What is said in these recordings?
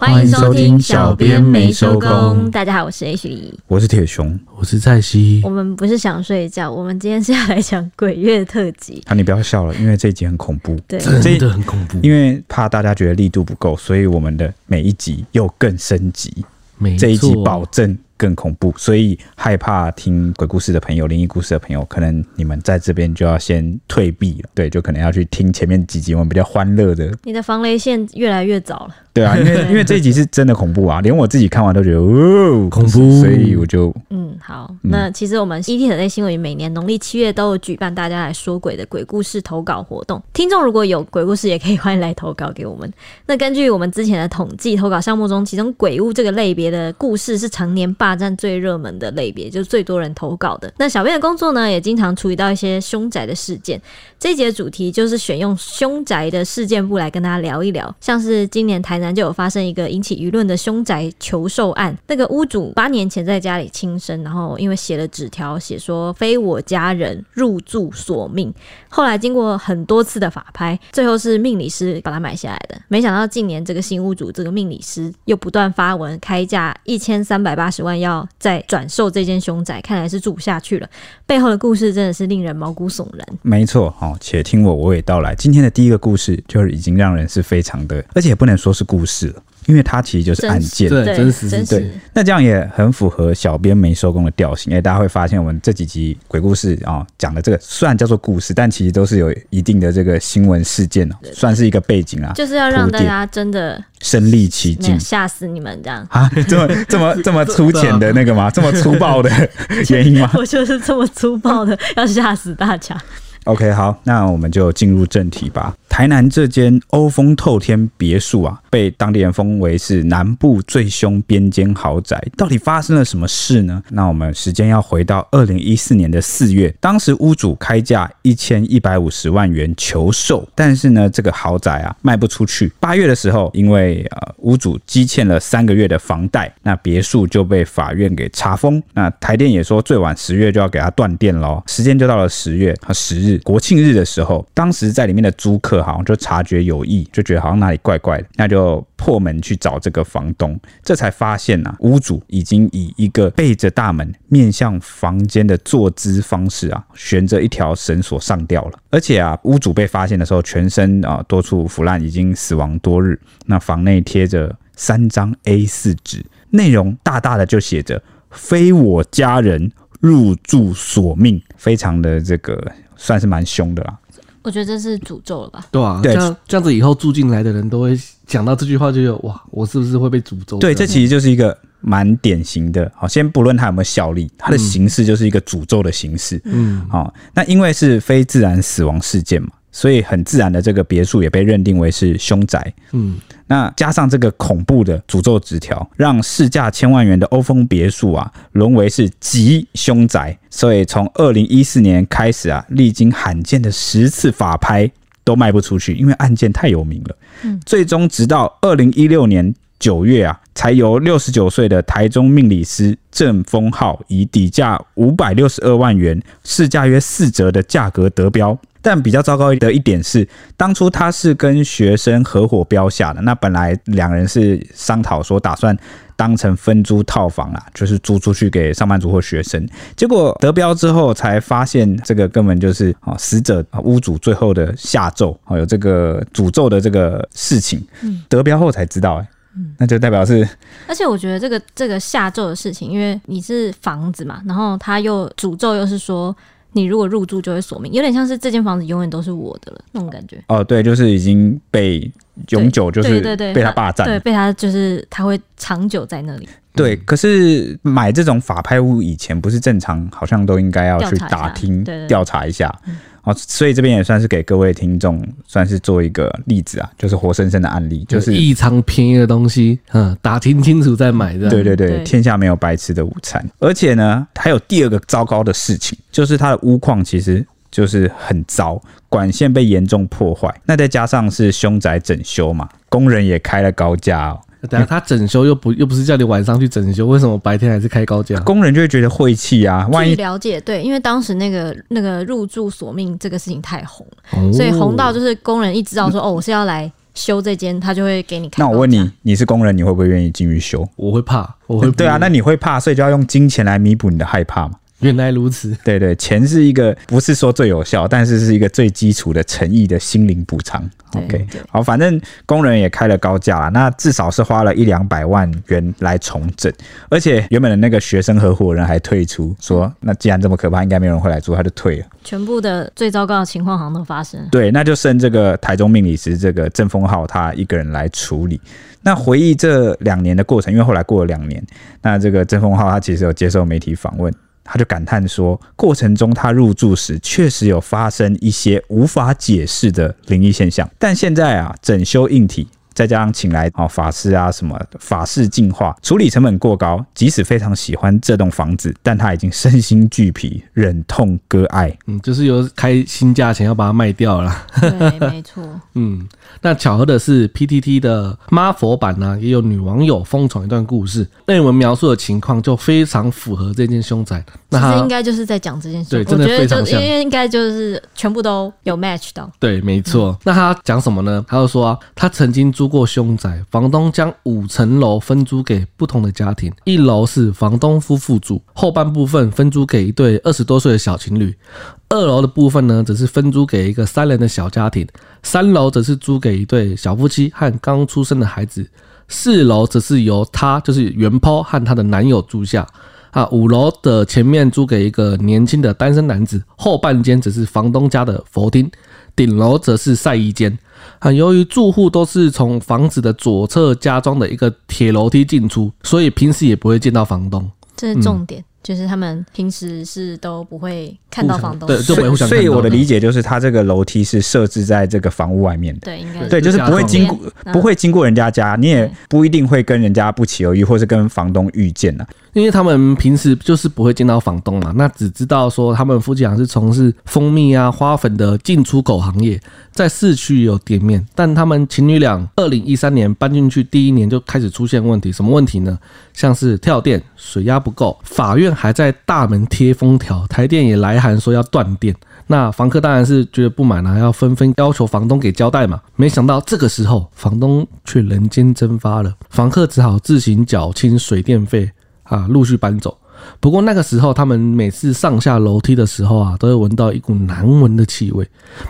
欢迎收听，小编没收工。大家好，我是 H 李，我是铁熊，我是蔡西。我们不是想睡觉，我们今天是要来讲鬼月特辑。啊，你不要笑了，因为这一集很恐怖，对，真的很恐怖。因为怕大家觉得力度不够，所以我们的每一集又更升级。这一集保证更恐怖，所以害怕听鬼故事的朋友、灵异故事的朋友，可能你们在这边就要先退避了。对，就可能要去听前面几集我们比较欢乐的。你的防雷线越来越早了。对啊，因为因为这一集是真的恐怖啊，连我自己看完都觉得哦恐怖，所以我就嗯好。那其实我们 ET 新闻每年农历七月都有举办大家来说鬼的鬼故事投稿活动，听众如果有鬼故事也可以欢迎来投稿给我们。那根据我们之前的统计，投稿项目中，其中鬼屋这个类别的故事是常年霸占最热门的类别，就是最多人投稿的。那小编的工作呢，也经常处理到一些凶宅的事件。这一节主题就是选用凶宅的事件簿来跟大家聊一聊，像是今年台南。就有发生一个引起舆论的凶宅求寿案。那个屋主八年前在家里轻生，然后因为写了纸条，写说非我家人入住索命。后来经过很多次的法拍，最后是命理师把它买下来的。没想到近年这个新屋主这个命理师又不断发文开价一千三百八十万要再转售这间凶宅，看来是住不下去了。背后的故事真的是令人毛骨悚然。没错，好，且听我娓娓道来。今天的第一个故事就是已经让人是非常的，而且也不能说是。故事了，因为它其实就是案件，对，真实，真实，对。那这样也很符合小编没收工的调性，因为大家会发现，我们这几集鬼故事啊讲的这个虽然叫做故事，但其实都是有一定的这个新闻事件哦，算是一个背景啊，就是要让大家真的身历其境，吓死你们这样啊？这么这么这么粗浅的那个吗？这么粗暴的原因吗？我就是这么粗暴的，要吓死大家。OK，好，那我们就进入正题吧。台南这间欧风透天别墅啊，被当地人封为是南部最凶边间豪宅。到底发生了什么事呢？那我们时间要回到二零一四年的四月，当时屋主开价一千一百五十万元求售，但是呢，这个豪宅啊卖不出去。八月的时候，因为呃屋主积欠了三个月的房贷，那别墅就被法院给查封。那台电也说最晚十月就要给他断电喽。时间就到了十月和十日。国庆日的时候，当时在里面的租客好像就察觉有异，就觉得好像哪里怪怪的，那就破门去找这个房东，这才发现啊，屋主已经以一个背着大门面向房间的坐姿方式啊，悬着一条绳索上吊了。而且啊，屋主被发现的时候，全身啊多处腐烂，已经死亡多日。那房内贴着三张 A4 纸，内容大大的就写着“非我家人入住索命”，非常的这个。算是蛮凶的啦，我觉得这是诅咒了吧？对啊，对，这样这样子以后住进来的人都会讲到这句话，就有哇，我是不是会被诅咒？对，这其实就是一个蛮典型的。好，先不论它有没有效力，它的形式就是一个诅咒的形式。嗯，好，那因为是非自然死亡事件嘛。所以很自然的，这个别墅也被认定为是凶宅。嗯，那加上这个恐怖的诅咒纸条，让市价千万元的欧风别墅啊，沦为是极凶宅。所以从二零一四年开始啊，历经罕见的十次法拍都卖不出去，因为案件太有名了。嗯，最终直到二零一六年九月啊，才由六十九岁的台中命理师郑丰浩以底价五百六十二万元，市价约四折的价格得标。但比较糟糕的一点是，当初他是跟学生合伙标下的，那本来两人是商讨说打算当成分租套房啊，就是租出去给上班族或学生。结果得标之后才发现，这个根本就是啊死者屋主最后的下咒啊，有这个诅咒的这个事情。嗯得标后才知道，哎，那就代表是。而且我觉得这个这个下咒的事情，因为你是房子嘛，然后他又诅咒又是说。你如果入住就会锁命，有点像是这间房子永远都是我的了那种感觉。哦，对，就是已经被永久就是被他霸占，对，被他就是他会长久在那里。对，可是买这种法拍屋以前不是正常，好像都应该要去打听调查一下。所以这边也算是给各位听众，算是做一个例子啊，就是活生生的案例，就是异常便宜的东西，嗯，打听清楚再买的。对对对，天下没有白吃的午餐。而且呢，还有第二个糟糕的事情，就是它的屋况其实就是很糟，管线被严重破坏。那再加上是凶宅整修嘛，工人也开了高价哦。等下他整修又不又不是叫你晚上去整修，为什么白天还是开高价？工人就会觉得晦气啊！万一了解对，因为当时那个那个入住索命这个事情太红，哦、所以红到就是工人一知道说哦，我是要来修这间，他就会给你看。那我问你，你是工人，你会不会愿意进去修？我会怕，我会。对啊，那你会怕，所以就要用金钱来弥补你的害怕嘛。原来如此，对对，钱是一个不是说最有效，但是是一个最基础的诚意的心灵补偿。OK，好，反正工人也开了高价了，那至少是花了一两百万元来重整，而且原本的那个学生合伙人还退出，说那既然这么可怕，应该没有人会来住，他就退了。全部的最糟糕的情况好像都发生了。对，那就剩这个台中命理师这个郑丰浩他一个人来处理。那回忆这两年的过程，因为后来过了两年，那这个郑丰浩他其实有接受媒体访问。他就感叹说，过程中他入住时确实有发生一些无法解释的灵异现象，但现在啊，整修硬体。再加上请来啊法师啊什么法式净化，处理成本过高，即使非常喜欢这栋房子，但他已经身心俱疲，忍痛割爱。嗯，就是有开新价钱要把它卖掉了。对，没错。嗯，那巧合的是，PTT 的妈佛版呢，也有女网友疯传一段故事，内文描述的情况就非常符合这件凶宅。那他应该就是在讲这件事。对，真的非常像。因为应该就是全部都有 match 到。对，没错。嗯、那他讲什么呢？他就说啊，他曾经租。过凶宅，房东将五层楼分租给不同的家庭。一楼是房东夫妇住，后半部分分租给一对二十多岁的小情侣。二楼的部分呢，则是分租给一个三人的小家庭。三楼则是租给一对小夫妻和刚出生的孩子。四楼则是由他，就是原抛和他的男友住下。啊，五楼的前面租给一个年轻的单身男子，后半间则是房东家的佛厅，顶楼则是晒衣间。啊，由于住户都是从房子的左侧加装的一个铁楼梯进出，所以平时也不会见到房东。这是重点。嗯就是他们平时是都不会看到房东，对，就不会互相。所以我的理解就是，他这个楼梯是设置在这个房屋外面的，对，应该对，就是不会经过，不会经过人家家，你也不一定会跟人家不期而遇，或是跟房东遇见呢。因为他们平时就是不会见到房东嘛，那只知道说他们夫妻俩是从事蜂蜜啊、花粉的进出口行业，在市区有店面，但他们情侣俩二零一三年搬进去第一年就开始出现问题，什么问题呢？像是跳电、水压不够，法院还在大门贴封条，台电也来函说要断电。那房客当然是觉得不满啊，要纷纷要求房东给交代嘛。没想到这个时候，房东却人间蒸发了，房客只好自行缴清水电费。啊，陆续搬走。不过那个时候，他们每次上下楼梯的时候啊，都会闻到一股难闻的气味。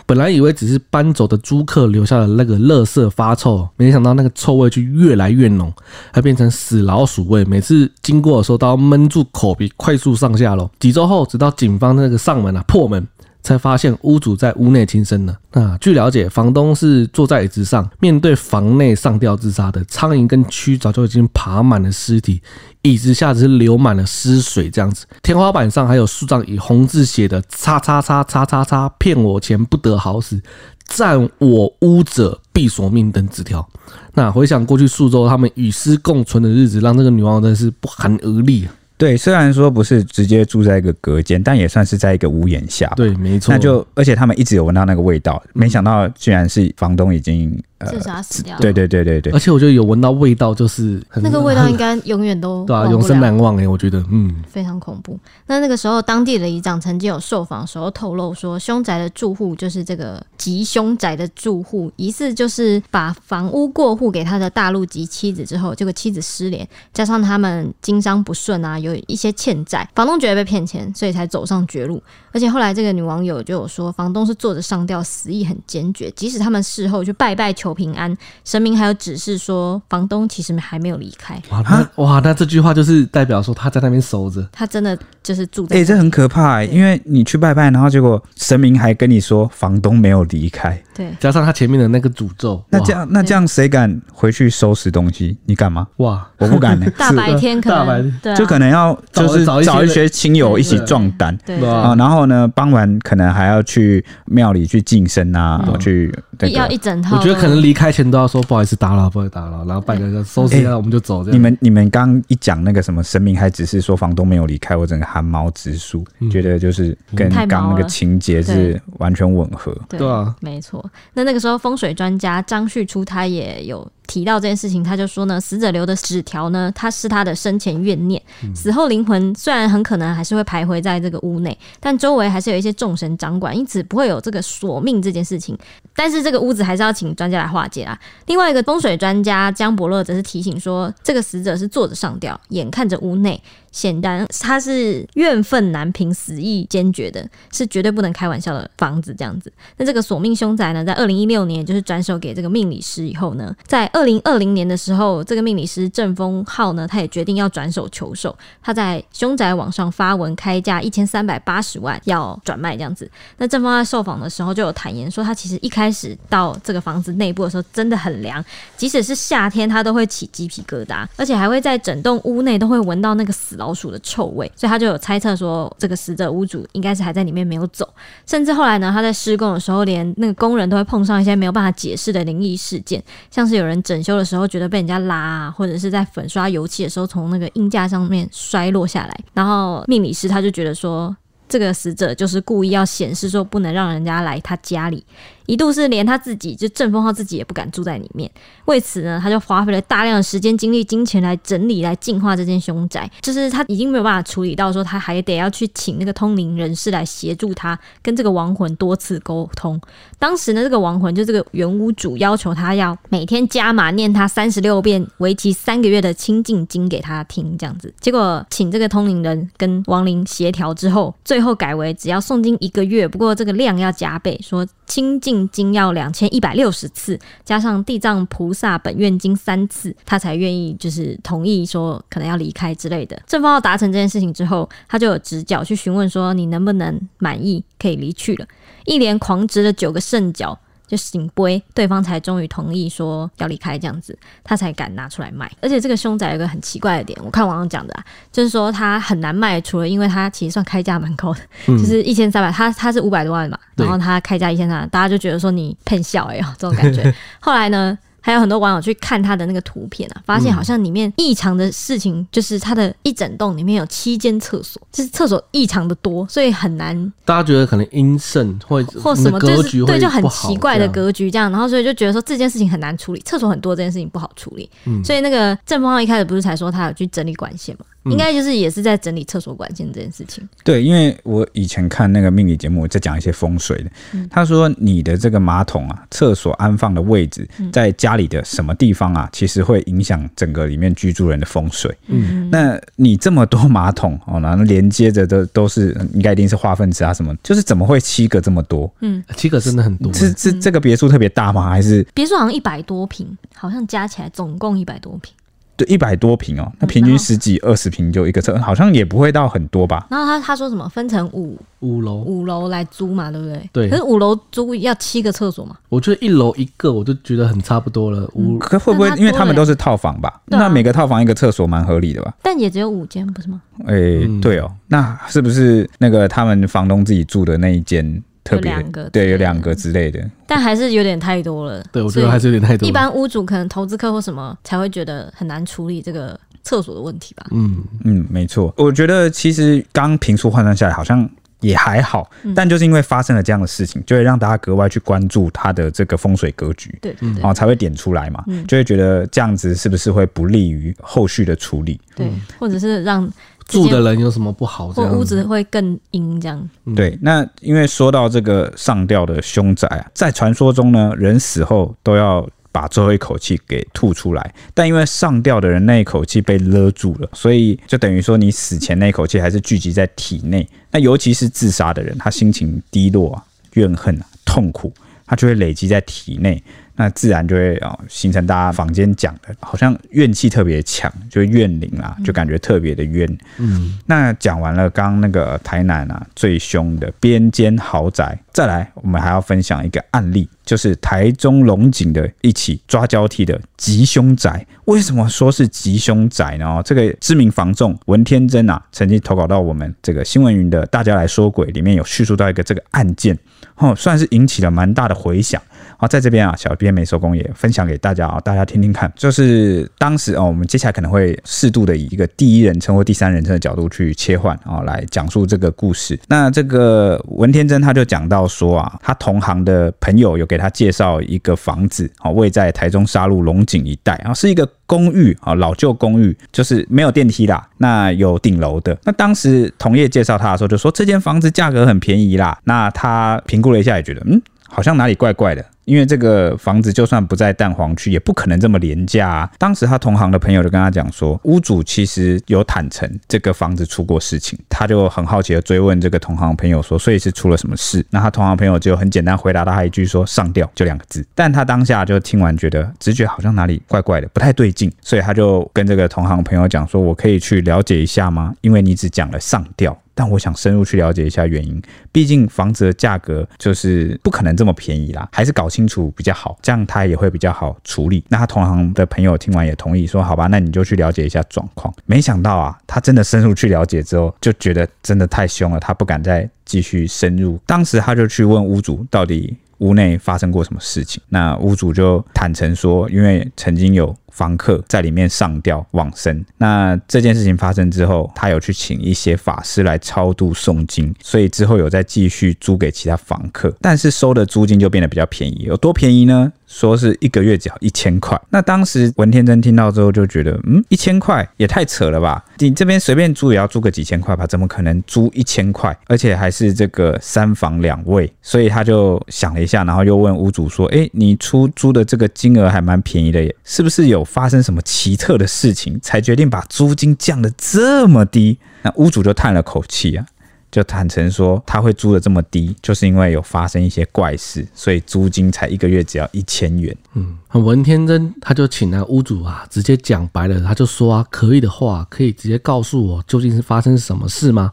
本来以为只是搬走的租客留下的那个垃圾发臭，没想到那个臭味却越来越浓，还变成死老鼠味。每次经过的时候，都要闷住口鼻，快速上下楼。几周后，直到警方那个上门啊，破门。才发现屋主在屋内轻生了。那据了解，房东是坐在椅子上，面对房内上吊自杀的。苍蝇跟蛆早就已经爬满了尸体，椅子下只是流满了尸水，这样子。天花板上还有数张以红字写的“叉叉叉叉叉叉”，骗我钱不得好死，占我屋者必索命等纸条。那回想过去数周他们与尸共存的日子，让这个女王真的是不寒而栗啊。对，虽然说不是直接住在一个隔间，但也算是在一个屋檐下。对，没错。那就而且他们一直有闻到那个味道，没想到居然是房东已经。自杀死掉。对对对对对，而且我觉得有闻到味道，就是那个味道应该永远都 对啊，永生难忘哎，我觉得嗯，非常恐怖。那那个时候，当地的里长曾经有受访的时候透露说，凶宅的住户就是这个吉凶宅的住户，疑似就是把房屋过户给他的大陆籍妻子之后，这个妻子失联，加上他们经商不顺啊，有一些欠债，房东觉得被骗钱，所以才走上绝路。而且后来这个女网友就有说，房东是坐着上吊，死意很坚决，即使他们事后去拜拜求平安，神明还有指示说，房东其实还没有离开。哇，那哇，那这句话就是代表说他在那边守着，他真的就是住在。哎、欸，这很可怕、欸，因为你去拜拜，然后结果神明还跟你说房东没有离开，对，加上他前面的那个诅咒，那这样那这样谁敢回去收拾东西？你敢吗？哇，我不敢、欸。大白天可能，大白天。对、啊，就可能要就是找一些亲友一起壮胆，对。啊，然后呢，傍晚可能还要去庙里去净身啊，嗯、去、那个、要一整套。我觉得可能离开前都要说不好意思打扰，不好意思打扰，然后拜个收拾一下我们就走。这样。你们你们刚一讲那个什么神明还只是说房东没有离开，我整个汗毛直竖、嗯，觉得就是跟刚那个情节是完全吻合。对，对啊，没错。那那个时候风水专家张旭初他也有。提到这件事情，他就说呢，死者留的纸条呢，他是他的生前怨念，死后灵魂虽然很可能还是会徘徊在这个屋内，但周围还是有一些众神掌管，因此不会有这个索命这件事情。但是这个屋子还是要请专家来化解啊。另外一个风水专家江伯乐则是提醒说，这个死者是坐着上吊，眼看着屋内。显然他是怨愤难平、死意坚决的，是绝对不能开玩笑的房子这样子。那这个索命凶宅呢，在二零一六年就是转手给这个命理师以后呢，在二零二零年的时候，这个命理师郑丰浩呢，他也决定要转手求售。他在凶宅网上发文开价一千三百八十万要转卖这样子。那郑丰在受访的时候就有坦言说，他其实一开始到这个房子内部的时候真的很凉，即使是夏天他都会起鸡皮疙瘩，而且还会在整栋屋内都会闻到那个死老老鼠的臭味，所以他就有猜测说，这个死者屋主应该是还在里面没有走。甚至后来呢，他在施工的时候，连那个工人都会碰上一些没有办法解释的灵异事件，像是有人整修的时候觉得被人家拉，或者是在粉刷油漆的时候从那个硬架上面摔落下来。然后命理师他就觉得说，这个死者就是故意要显示说不能让人家来他家里。一度是连他自己，就郑丰浩自己也不敢住在里面。为此呢，他就花费了大量的时间、精力、金钱来整理、来净化这间凶宅。就是他已经没有办法处理到，说他还得要去请那个通灵人士来协助他跟这个亡魂多次沟通。当时呢，这个亡魂就这个原屋主要求他要每天加码念他三十六遍，为期三个月的清净经给他听，这样子。结果请这个通灵人跟亡灵协调之后，最后改为只要诵经一个月，不过这个量要加倍，说清净。经要两千一百六十次，加上地藏菩萨本愿经三次，他才愿意就是同意说可能要离开之类的。正方要达成这件事情之后，他就有直角去询问说，你能不能满意可以离去了？一连狂直了九个圣角。就醒杯，对方才终于同意说要离开这样子，他才敢拿出来卖。而且这个凶宅有个很奇怪的点，我看网上讲的啊，就是说他很难卖，除了因为他其实算开价蛮高的，嗯、就是一千三百，他他是五百多万嘛，然后他开价一千三，大家就觉得说你骗笑哎呀这种感觉。后来呢？还有很多网友去看他的那个图片啊，发现好像里面异常的事情，就是他的一整栋里面有七间厕所，就是厕所异常的多，所以很难。大家觉得可能阴盛或或什么格局对，就很奇怪的格局这样，然后所以就觉得说这件事情很难处理，厕所很多这件事情不好处理。嗯，所以那个郑丰浩一开始不是才说他有去整理管线吗？应该就是也是在整理厕所管线这件事情。对，因为我以前看那个命理节目，在讲一些风水的。他说你的这个马桶啊，厕所安放的位置，在家里的什么地方啊，其实会影响整个里面居住人的风水。嗯，那你这么多马桶哦，然后连接着的都是应该一定是化粪池啊什么，就是怎么会七个这么多？嗯，七个真的很多。是是这个别墅特别大吗？还是别墅好像一百多平，好像加起来总共一百多坪。对，一百多平哦，那平均十几二十平就一个车，好像也不会到很多吧。然后他他说什么分成五五楼五楼来租嘛，对不对？对。可是五楼租要七个厕所嘛？我觉得一楼一个我就觉得很差不多了。五可会不会因为他们都是套房吧？那每个套房一个厕所蛮合理的吧？但也只有五间不是吗？哎，对哦，那是不是那个他们房东自己住的那一间？特别两个，对，有两个之类的，但还是有点太多了。对，我觉得还是有点太多。一般屋主可能投资客或什么才会觉得很难处理这个厕所的问题吧。嗯嗯，没错。我觉得其实刚平数换算下来好像也还好，嗯、但就是因为发生了这样的事情，就会让大家格外去关注它的这个风水格局。对，然后才会点出来嘛，嗯、就会觉得这样子是不是会不利于后续的处理？对，或者是让。住的人有什么不好？或屋子会更阴这样。对，那因为说到这个上吊的凶宅啊，在传说中呢，人死后都要把最后一口气给吐出来，但因为上吊的人那一口气被勒住了，所以就等于说你死前那一口气还是聚集在体内。那尤其是自杀的人，他心情低落啊、怨恨啊、痛苦，他就会累积在体内。那自然就会啊，形成大家坊间讲的，好像怨气特别强，就怨灵啊，就感觉特别的冤。嗯，那讲完了刚刚那个台南啊最凶的边间豪宅，再来我们还要分享一个案例，就是台中龙井的一起抓交替的吉凶宅。为什么说是吉凶宅呢？这个知名房仲文天真啊，曾经投稿到我们这个新闻云的大家来说鬼里面有叙述到一个这个案件，哦，算是引起了蛮大的回响。好，在这边啊，小编。没收工也分享给大家啊，大家听听看。就是当时哦，我们接下来可能会适度的以一个第一人称或第三人称的角度去切换啊，来讲述这个故事。那这个文天真他就讲到说啊，他同行的朋友有给他介绍一个房子哦，位在台中沙鹿龙井一带啊，是一个公寓啊，老旧公寓，就是没有电梯啦，那有顶楼的。那当时同业介绍他的时候就说，这间房子价格很便宜啦，那他评估了一下也觉得嗯。好像哪里怪怪的，因为这个房子就算不在蛋黄区，也不可能这么廉价啊。当时他同行的朋友就跟他讲说，屋主其实有坦诚这个房子出过事情，他就很好奇的追问这个同行朋友说，所以是出了什么事？那他同行朋友就很简单回答了他一句说，上吊，就两个字。但他当下就听完觉得直觉好像哪里怪怪的，不太对劲，所以他就跟这个同行朋友讲说，我可以去了解一下吗？因为你只讲了上吊。但我想深入去了解一下原因，毕竟房子的价格就是不可能这么便宜啦，还是搞清楚比较好，这样他也会比较好处理。那他同行的朋友听完也同意说，好吧，那你就去了解一下状况。没想到啊，他真的深入去了解之后，就觉得真的太凶了，他不敢再继续深入。当时他就去问屋主到底屋内发生过什么事情，那屋主就坦诚说，因为曾经有。房客在里面上吊往生，那这件事情发生之后，他有去请一些法师来超度诵经，所以之后有再继续租给其他房客，但是收的租金就变得比较便宜，有多便宜呢？说是一个月只要一千块。那当时文天真听到之后就觉得，嗯，一千块也太扯了吧？你这边随便租也要租个几千块吧？怎么可能租一千块？而且还是这个三房两卫？所以他就想了一下，然后又问屋主说，哎，你出租的这个金额还蛮便宜的耶，是不是有？发生什么奇特的事情，才决定把租金降得这么低？那屋主就叹了口气啊，就坦诚说他会租的这么低，就是因为有发生一些怪事，所以租金才一个月只要一千元。嗯，文天真他就请那屋主啊，直接讲白了，他就说啊，可以的话，可以直接告诉我究竟是发生什么事吗？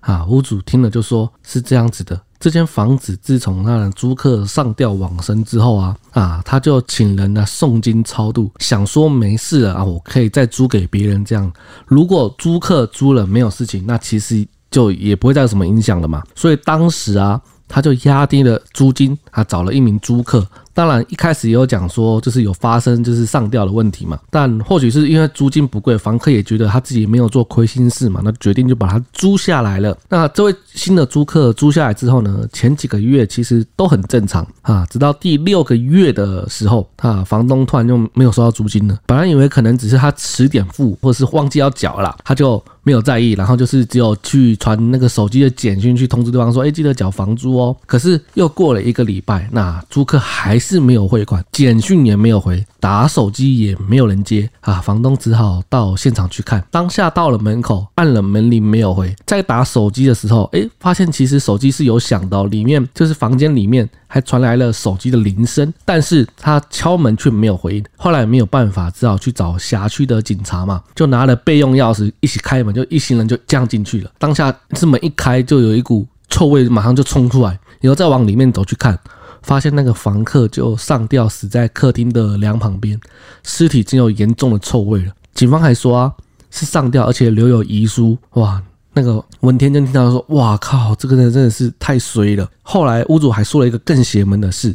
啊，屋主听了就说是这样子的。这间房子自从那租客上吊往生之后啊啊，他就请人呢诵经超度，想说没事了啊，我可以再租给别人这样。如果租客租了没有事情，那其实就也不会再有什么影响了嘛。所以当时啊，他就压低了租金他，找了一名租客。当然，一开始也有讲说，就是有发生就是上吊的问题嘛。但或许是因为租金不贵，房客也觉得他自己没有做亏心事嘛，那决定就把它租下来了。那这位新的租客租下来之后呢，前几个月其实都很正常啊，直到第六个月的时候，啊，房东突然就没有收到租金了。本来以为可能只是他迟点付，或者是忘记要缴了，他就没有在意，然后就是只有去传那个手机的简讯去通知对方说，哎，记得缴房租哦。可是又过了一个礼拜，那租客还是。没有汇款，简讯也没有回，打手机也没有人接啊！房东只好到现场去看。当下到了门口，按了门铃没有回，在打手机的时候，哎，发现其实手机是有响的，里面就是房间里面还传来了手机的铃声，但是他敲门却没有回应。后来没有办法，只好去找辖区的警察嘛，就拿了备用钥匙一起开门，就一行人就这样进去了。当下这门一开，就有一股臭味马上就冲出来，然后再往里面走去看。发现那个房客就上吊死在客厅的梁旁边，尸体已经有严重的臭味了。警方还说啊，是上吊，而且留有遗书。哇，那个文天真听到说，哇靠，这个人真的是太衰了。后来屋主还说了一个更邪门的事，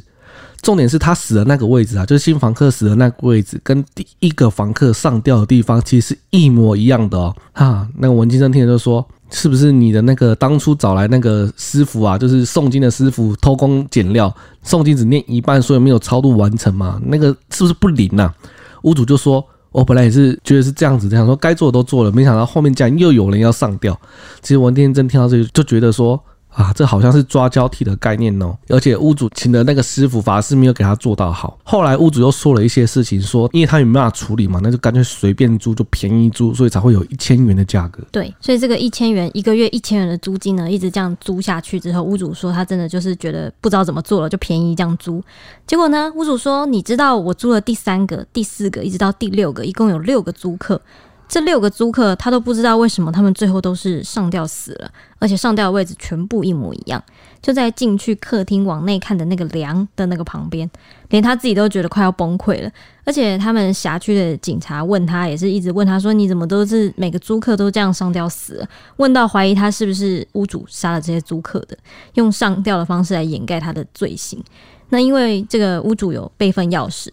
重点是他死的那个位置啊，就是新房客死的那个位置，跟第一个房客上吊的地方其实是一模一样的哦。哈，那个文天真听了就说。是不是你的那个当初找来那个师傅啊，就是诵经的师傅偷工减料，诵经只念一半，所以没有超度完成嘛？那个是不是不灵呐？屋主就说：“我本来也是觉得是这样子，这样说该做的都做了，没想到后面竟然又有人要上吊。”其实文天真听到这个就觉得说。啊，这好像是抓交替的概念哦，而且屋主请的那个师傅法师没有给他做到好。后来屋主又说了一些事情，说因为他也没办法处理嘛，那就干脆随便租，就便宜租，所以才会有一千元的价格。对，所以这个一千元一个月一千元的租金呢，一直这样租下去之后，屋主说他真的就是觉得不知道怎么做了，就便宜这样租。结果呢，屋主说，你知道我租了第三个、第四个，一直到第六个，一共有六个租客。这六个租客，他都不知道为什么他们最后都是上吊死了，而且上吊的位置全部一模一样，就在进去客厅往内看的那个梁的那个旁边，连他自己都觉得快要崩溃了。而且他们辖区的警察问他，也是一直问他说：“你怎么都是每个租客都这样上吊死了？”问到怀疑他是不是屋主杀了这些租客的，用上吊的方式来掩盖他的罪行。那因为这个屋主有备份钥匙。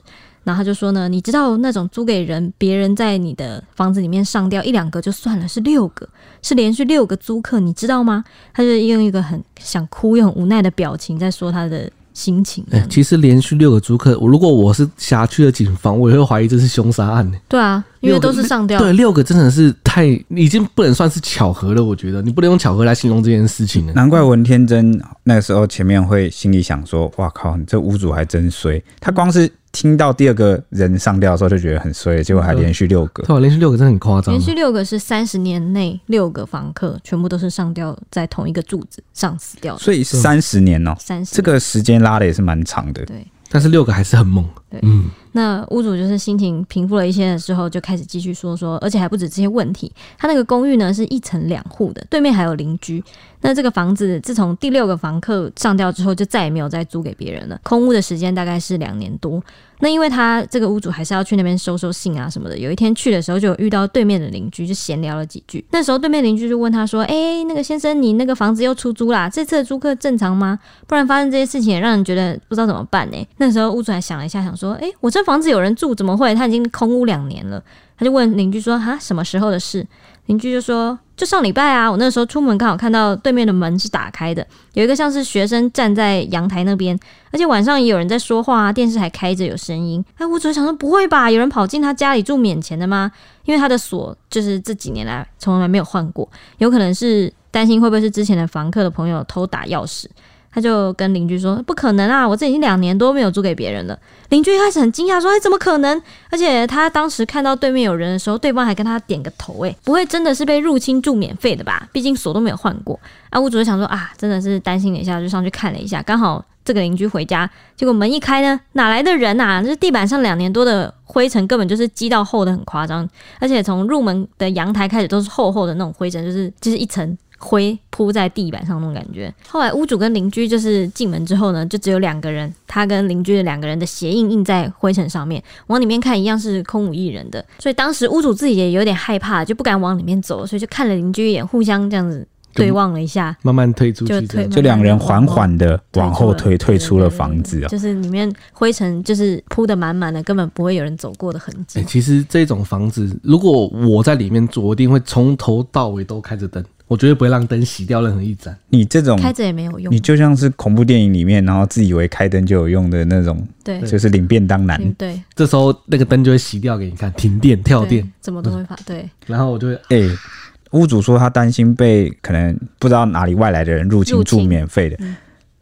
然后他就说呢，你知道那种租给人，别人在你的房子里面上吊一两个就算了，是六个，是连续六个租客，你知道吗？他就用一个很想哭又很无奈的表情在说他的心情。欸，其实连续六个租客，如果我是辖区的警方，我也会怀疑这是凶杀案。对啊，因为都是上吊。对，六个真的是太已经不能算是巧合了。我觉得你不能用巧合来形容这件事情了。难怪文天真那个时候前面会心里想说：“哇靠，你这屋主还真衰。”他光是。听到第二个人上吊的时候就觉得很衰，结果还连续六个，对，连续六个真的很夸张。连续六个是三十年内六个房客全部都是上吊在同一个柱子上死掉的，所以三十年哦、喔，三十这个时间拉的也是蛮长的。对，但是六个还是很猛。对，嗯。那屋主就是心情平复了一些的时候，就开始继续说说，而且还不止这些问题。他那个公寓呢是一层两户的，对面还有邻居。那这个房子自从第六个房客上吊之后，就再也没有再租给别人了。空屋的时间大概是两年多。那因为他这个屋主还是要去那边收收信啊什么的。有一天去的时候，就有遇到对面的邻居，就闲聊了几句。那时候对面邻居就问他说：“哎、欸，那个先生，你那个房子又出租啦？这次的租客正常吗？不然发生这些事情也让人觉得不知道怎么办呢？”那时候屋主还想了一下，想说：“哎、欸，我这房子有人住，怎么会？他已经空屋两年了。”他就问邻居说：“哈，什么时候的事？”邻居就说：“就上礼拜啊，我那时候出门刚好看到对面的门是打开的，有一个像是学生站在阳台那边，而且晚上也有人在说话啊，电视还开着有声音。哎，我只是想说，不会吧？有人跑进他家里住免钱的吗？因为他的锁就是这几年来从来没有换过，有可能是担心会不会是之前的房客的朋友偷打钥匙。”他就跟邻居说：“不可能啊，我这已经两年多没有租给别人了。”邻居一开始很惊讶，说：“哎，怎么可能？”而且他当时看到对面有人的时候，对方还跟他点个头，哎，不会真的是被入侵住免费的吧？毕竟锁都没有换过。啊，屋主就想说：“啊，真的是担心了一下，就上去看了一下。刚好这个邻居回家，结果门一开呢，哪来的人呐？就是地板上两年多的灰尘，根本就是积到厚的很夸张，而且从入门的阳台开始都是厚厚的那种灰尘，就是就是一层。”灰铺在地板上那种感觉。后来屋主跟邻居就是进门之后呢，就只有两个人，他跟邻居的两个人的鞋印印在灰尘上面，往里面看一样是空无一人的。所以当时屋主自己也有点害怕，就不敢往里面走，所以就看了邻居一眼，互相这样子对望了一下，慢慢退出去，就两人缓缓的往后退，退出了房子啊。就是里面灰尘就是铺的满满的，根本不会有人走过的痕迹。欸，其实这种房子，如果我在里面住，我一定会从头到尾都开着灯。我绝对不会让灯熄掉任何一盏。你这种开着也没有用，你就像是恐怖电影里面，然后自以为开灯就有用的那种，对，就是领便当男。对，这时候那个灯就会熄掉给你看，停电、跳电，怎么都会发。对，然后我就会，哎、欸，屋主说他担心被可能不知道哪里外来的人入侵住免费的。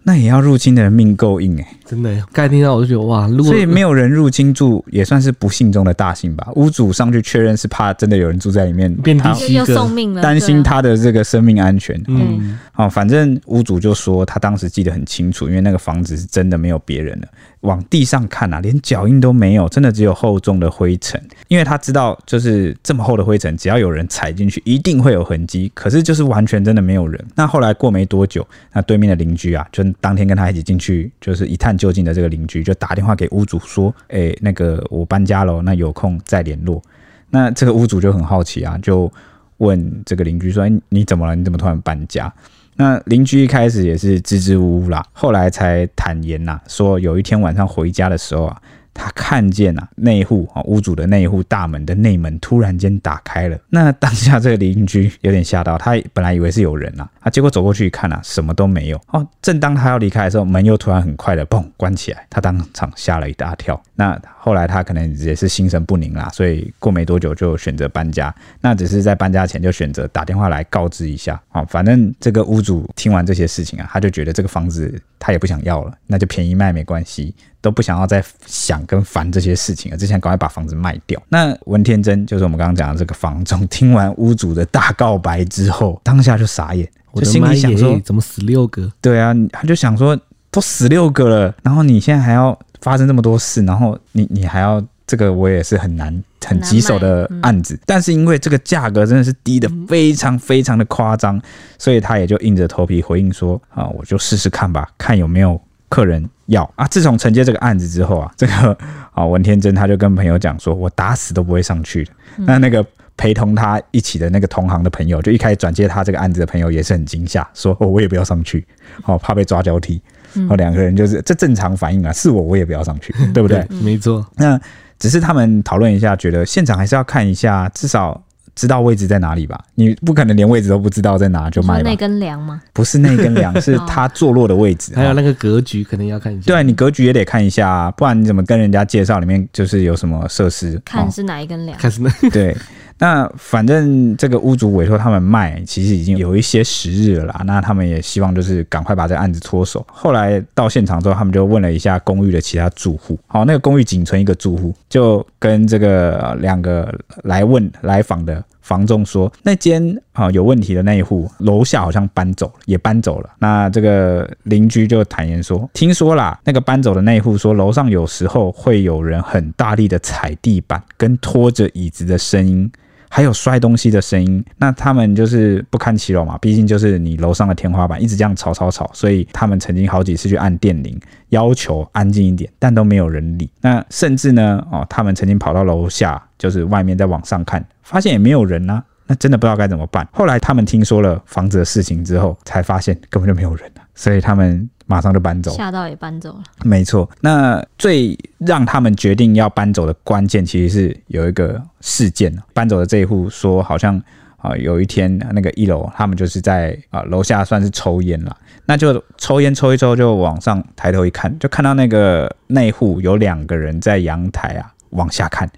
那也要入侵的人命够硬哎、欸，真的。刚才听到我就觉得哇，如果所以没有人入侵住也算是不幸中的大幸吧。屋主上去确认是怕真的有人住在里面，变第七个，担心他的这个生命安全。嗯，好，反正屋主就说他当时记得很清楚，因为那个房子是真的没有别人了。往地上看啊，连脚印都没有，真的只有厚重的灰尘。因为他知道，就是这么厚的灰尘，只要有人踩进去，一定会有痕迹。可是就是完全真的没有人。那后来过没多久，那对面的邻居啊，就当天跟他一起进去，就是一探就近的这个邻居，就打电话给屋主说：“哎、那个我搬家了，那有空再联络。”那这个屋主就很好奇啊，就问这个邻居说：“欸，你怎么了？你怎么突然搬家？”那邻居一开始也是支支吾吾啦，后来才坦言呐，说有一天晚上回家的时候啊。他看见啊，内户啊，屋主的内户大门的内门突然间打开了。那当下这个邻居有点吓到，他本来以为是有人呐，啊，结果走过去一看啊，什么都没有。哦，正当他要离开的时候，门又突然很快的嘣关起来，他当场吓了一大跳。那后来他可能也是心神不宁啦，所以过没多久就选择搬家。那只是在搬家前就选择打电话来告知一下。啊，反正这个屋主听完这些事情啊，他就觉得这个房子他也不想要了，那就便宜卖没关系。都不想要再想跟烦这些事情了，之前赶快把房子卖掉。那文天真就是我们刚刚讲的这个房仲，听完屋主的大告白之后，当下就傻眼，就心里想说：怎么死六个？对啊，他就想说，都死六个了，然后你现在还要发生这么多事，然后你你还要这个，我也是很难很棘手的案子。但是因为这个价格真的是低的非常非常的夸张，所以他也就硬着头皮回应说：啊，我就试试看吧，看有没有。客人要啊！自从承接这个案子之后啊，这个啊 文天真他就跟朋友讲说：“我打死都不会上去的。嗯”那那个陪同他一起的那个同行的朋友，就一开始转接他这个案子的朋友也是很惊吓，说：“哦，我也不要上去，哦，怕被抓交替。”然后两个人就是这正常反应啊，是我我也不要上去，对不？对没错。那只是他们讨论一下，觉得现场还是要看一下，至少。知道位置在哪里吧？你不可能连位置都不知道在哪就卖吧？那根梁吗？不是那根梁，是它坐落的位置。还有那个格局，可能要看一下。对，你格局也得看一下啊，不然你怎么跟人家介绍里面就是有什么设施？看是哪一根梁？看是哪？对。那反正这个屋主委托他们卖，其实已经有一些时日了啦。那他们也希望就是赶快把这个案子脱手。后来到现场之后，他们就问了一下公寓的其他住户。好，那个公寓仅存一个住户，就跟这个两个来问来访的房仲说，那间啊有问题的那一户楼下好像搬走了，也搬走了。那这个邻居就坦言说，听说啦，那个搬走的那一户说，楼上有时候会有人很大力的踩地板跟拖着椅子的声音。还有摔东西的声音，那他们就是不堪其扰嘛，毕竟就是你楼上的天花板一直这样吵吵吵，所以他们曾经好几次去按电铃，要求安静一点，但都没有人理。那甚至呢，哦，他们曾经跑到楼下，就是外面在往上看，发现也没有人啊，那真的不知道该怎么办。后来他们听说了房子的事情之后，才发现根本就没有人啊，所以他们。马上就搬走，吓到也搬走了。没错，那最让他们决定要搬走的关键，其实是有一个事件。搬走的这一户说，好像啊有一天那个一楼，他们就是在啊楼下算是抽烟了，那就抽烟抽一抽，就往上抬头一看，就看到那个那户有两个人在阳台啊往下看。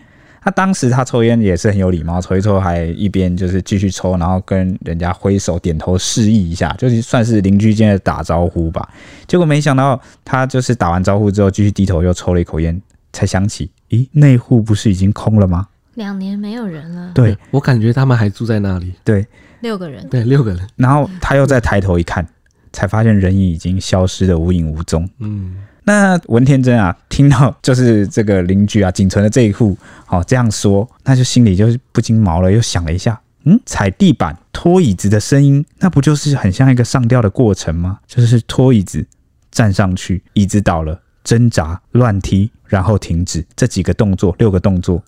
他当时他抽烟也是很有礼貌，抽一抽还一边就是继续抽，然后跟人家挥手点头示意一下，就是算是邻居间的打招呼吧。结果没想到他就是打完招呼之后继续低头又抽了一口烟，才想起，咦，那户不是已经空了吗？两年没有人了。对，我感觉他们还住在那里。对，六个人。对，六个人。然后他又再抬头一看，才发现人影已经消失的无影无踪。嗯。那文天真啊，听到就是这个邻居啊，仅存的这一户，好这样说，那就心里就是不禁毛了，又想了一下，嗯，踩地板、拖椅子的声音，那不就是很像一个上吊的过程吗？就是拖椅子站上去，椅子倒了，挣扎、乱踢，然后停止，这几个动作，六个动作，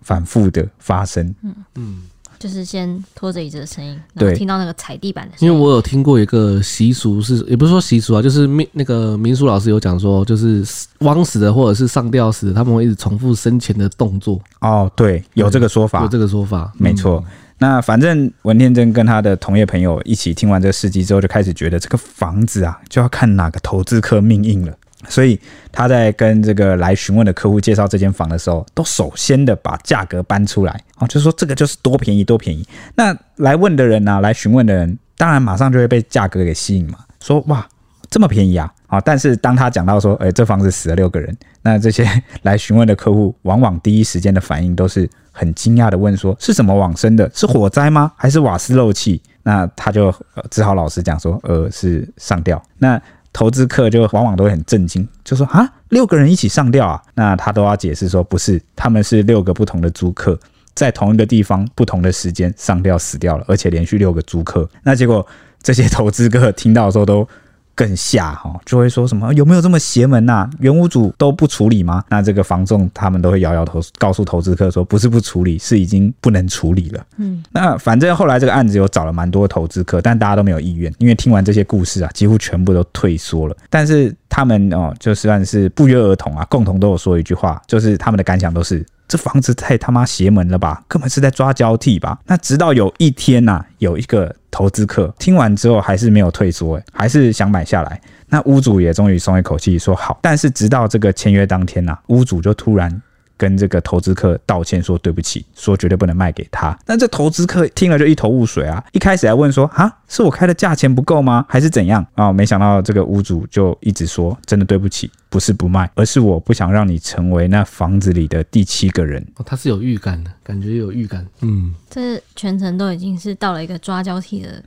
反复的发生。嗯嗯。就是先拖着椅子的声音，然后听到那个踩地板的声音。因为我有听过一个习俗是，也不是说习俗啊，就是民那个民俗老师有讲说，就是枉死的或者是上吊死的，他们会一直重复生前的动作。哦，对，有这个说法，有这个说法，没错。嗯、那反正文天真跟他的同业朋友一起听完这个事迹之后，就开始觉得这个房子啊，就要看哪个投资客命硬了。所以他在跟这个来询问的客户介绍这间房的时候，都首先的把价格搬出来啊，就说这个就是多便宜多便宜。那来问的人呢、来询问的人，当然马上就会被价格给吸引嘛，说哇这么便宜啊啊！但是当他讲到说，哎，这房子死了六个人，那这些来询问的客户，往往第一时间的反应都是很惊讶的问说，是什么往生的？是火灾吗？还是瓦斯漏气？那他就只好老实讲说，呃，是上吊。那投资客就往往都会很震惊，就说啊，六个人一起上吊啊？那他都要解释说不是，他们是六个不同的租客，在同一个地方、不同的时间上吊死掉了，而且连续六个租客。那结果这些投资客听到的时候都。更吓哈，就会说什么有没有这么邪门呐？原屋主都不处理吗？那这个房仲他们都会摇摇头，告诉投资客说不是不处理，是已经不能处理了。嗯，那反正后来这个案子有找了蛮多投资客，但大家都没有意愿，因为听完这些故事啊，几乎全部都退缩了。但是他们哦，就算是不约而同啊，共同都有说一句话，就是他们的感想都是。这房子太他妈邪门了吧，根本是在抓交替吧？那直到有一天呐、有一个投资客听完之后还是没有退缩，还是想买下来。那屋主也终于松一口气，说好。但是直到这个签约当天呐、屋主就突然。跟这个投资客道歉，说对不起，说绝对不能卖给他。但这投资客听了就一头雾水啊！一开始还问说啊，是我开的价钱不够吗？还是怎样啊、哦？没想到这个屋主就一直说，真的对不起，不是不卖，而是我不想让你成为那房子里的第七个人。哦，他是有预感的，感觉有预感。嗯，这全程都已经是到了一个抓交替的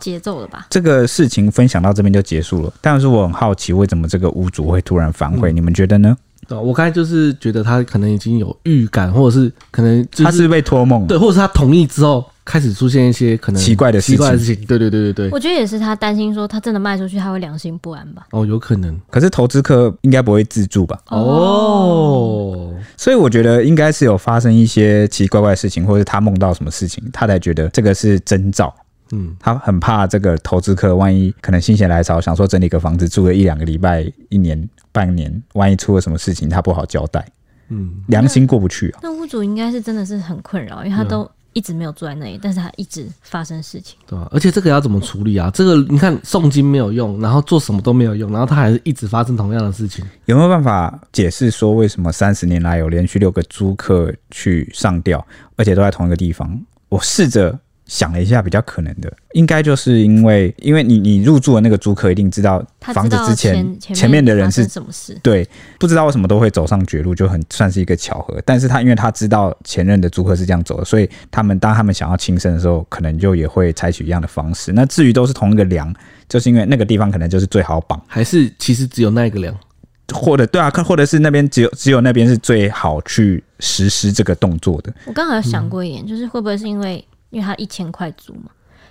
节奏了吧？这个事情分享到这边就结束了。但是我很好奇，为什么这个屋主会突然反悔？嗯、你们觉得呢？我刚才就是觉得他可能已经有预感，或者是可能、就是、他是被托梦，对，或者是他同意之后开始出现一些可能奇怪的事情，奇怪的事情。对对对对对，我觉得也是他担心说他真的卖出去他会良心不安吧？哦，有可能。可是投资客应该不会自助吧？哦，所以我觉得应该是有发生一些奇奇怪怪的事情，或者他梦到什么事情，他才觉得这个是征兆。嗯，他很怕这个投资客万一可能心血来潮，想说整理个房子住个一两个礼拜、一年半年，万一出了什么事情，他不好交代。嗯，良心过不去啊。那屋主应该是真的是很困扰，因为他都。一直没有住在那里，但是他一直发生事情，对、啊？而且这个要怎么处理啊？这个你看送金没有用，然后做什么都没有用，然后他还是一直发生同样的事情，有没有办法解释说为什么三十年来有连续六个租客去上吊，而且都在同一个地方？我试着。想了一下，比较可能的，应该就是因为，因为你你入住的那个租客一定知道房子之前前，前面的人是什么事，对，不知道为什么都会走上绝路，就很算是一个巧合。但是他因为他知道前任的租客是这样走的，所以他们当他们想要轻生的时候，可能就也会采取一样的方式。那至于都是同一个梁，就是因为那个地方可能就是最好绑，还是其实只有那一个梁，或者对啊，或者是那边只有只有那边是最好去实施这个动作的。我刚好有想过一点，嗯、就是会不会是因为。因为他一千块租嘛，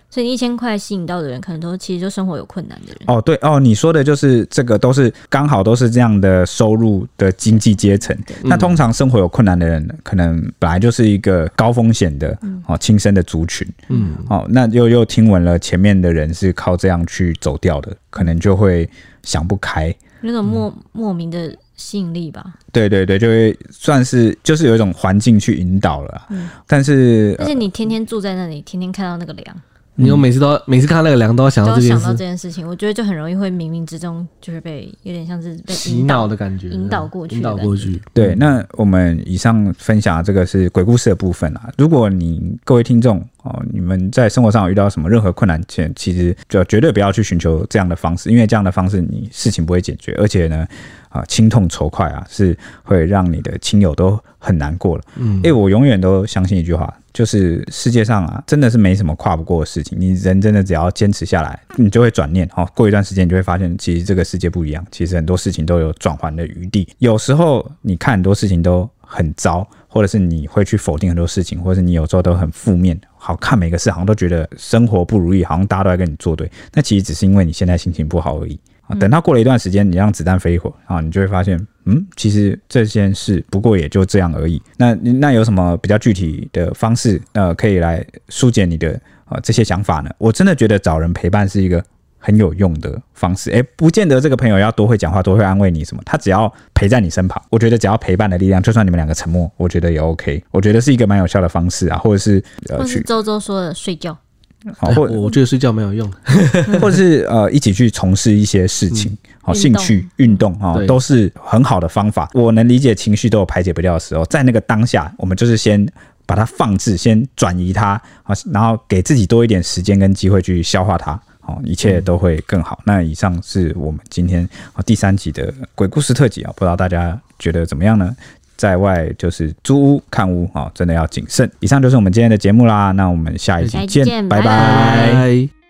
所以你一千块吸引到的人，可能都其实就生活有困难的人。哦，对哦，你说的就是这个，都是刚好都是这样的收入的经济阶层。那通常生活有困难的人，可能本来就是一个高风险的哦轻生的族群。嗯，哦，那又又听闻了前面的人是靠这样去走掉的，可能就会想不开，那种莫莫名的。吸引力吧，对对对，就会算是就是有一种环境去引导了。嗯，但是而且你天天住在那里，天天看到那个梁，你有每次都每次看到那个梁都要想到这件事，想到这件事情，我觉得就很容易会冥冥之中就是被有点像是被洗脑的感觉，引导过去，引导过去。对，那我们以上分享的这个是鬼故事的部分啊。如果你各位听众哦，你们在生活上有遇到什么任何困难，前其实就绝对不要去寻求这样的方式，因为这样的方式你事情不会解决，而且呢。啊，亲痛仇快啊，是会让你的亲友都很难过了。嗯，因为我永远都相信一句话，就是世界上啊，真的是没什么跨不过的事情。你人真的只要坚持下来，你就会转念。哦，过一段时间，你就会发现，其实这个世界不一样。其实很多事情都有转圜的余地。有时候你看很多事情都很糟，或者是你会去否定很多事情，或者是你有时候都很负面，好看每个事好像都觉得生活不如意，好像大家都在跟你作对。那其实只是因为你现在心情不好而已啊。等到过了一段时间，你让子弹飞一会儿啊，你就会发现，嗯，其实这件事不过也就这样而已。那那有什么比较具体的方式，呃，可以来疏解你的啊、这些想法呢？我真的觉得找人陪伴是一个很有用的方式。诶，不见得这个朋友要多会讲话，多会安慰你什么，他只要陪在你身旁，我觉得只要陪伴的力量，就算你们两个沉默，我觉得也 OK。我觉得是一个蛮有效的方式啊，或者是呃，或是周周说的睡觉。好，或我觉得睡觉没有用，或者是呃一起去从事一些事情，好、嗯、兴趣运动啊，都是很好的方法。我能理解情绪都有排解不掉的时候，在那个当下，我们就是先把它放置，先转移它，好，然后给自己多一点时间跟机会去消化它，好，一切都会更好。那以上是我们今天第三集的鬼故事特辑啊，不知道大家觉得怎么样呢？在外就是租屋看屋啊，真的要谨慎。以上就是我们今天的节目啦，那我们下一集见，拜拜。拜拜。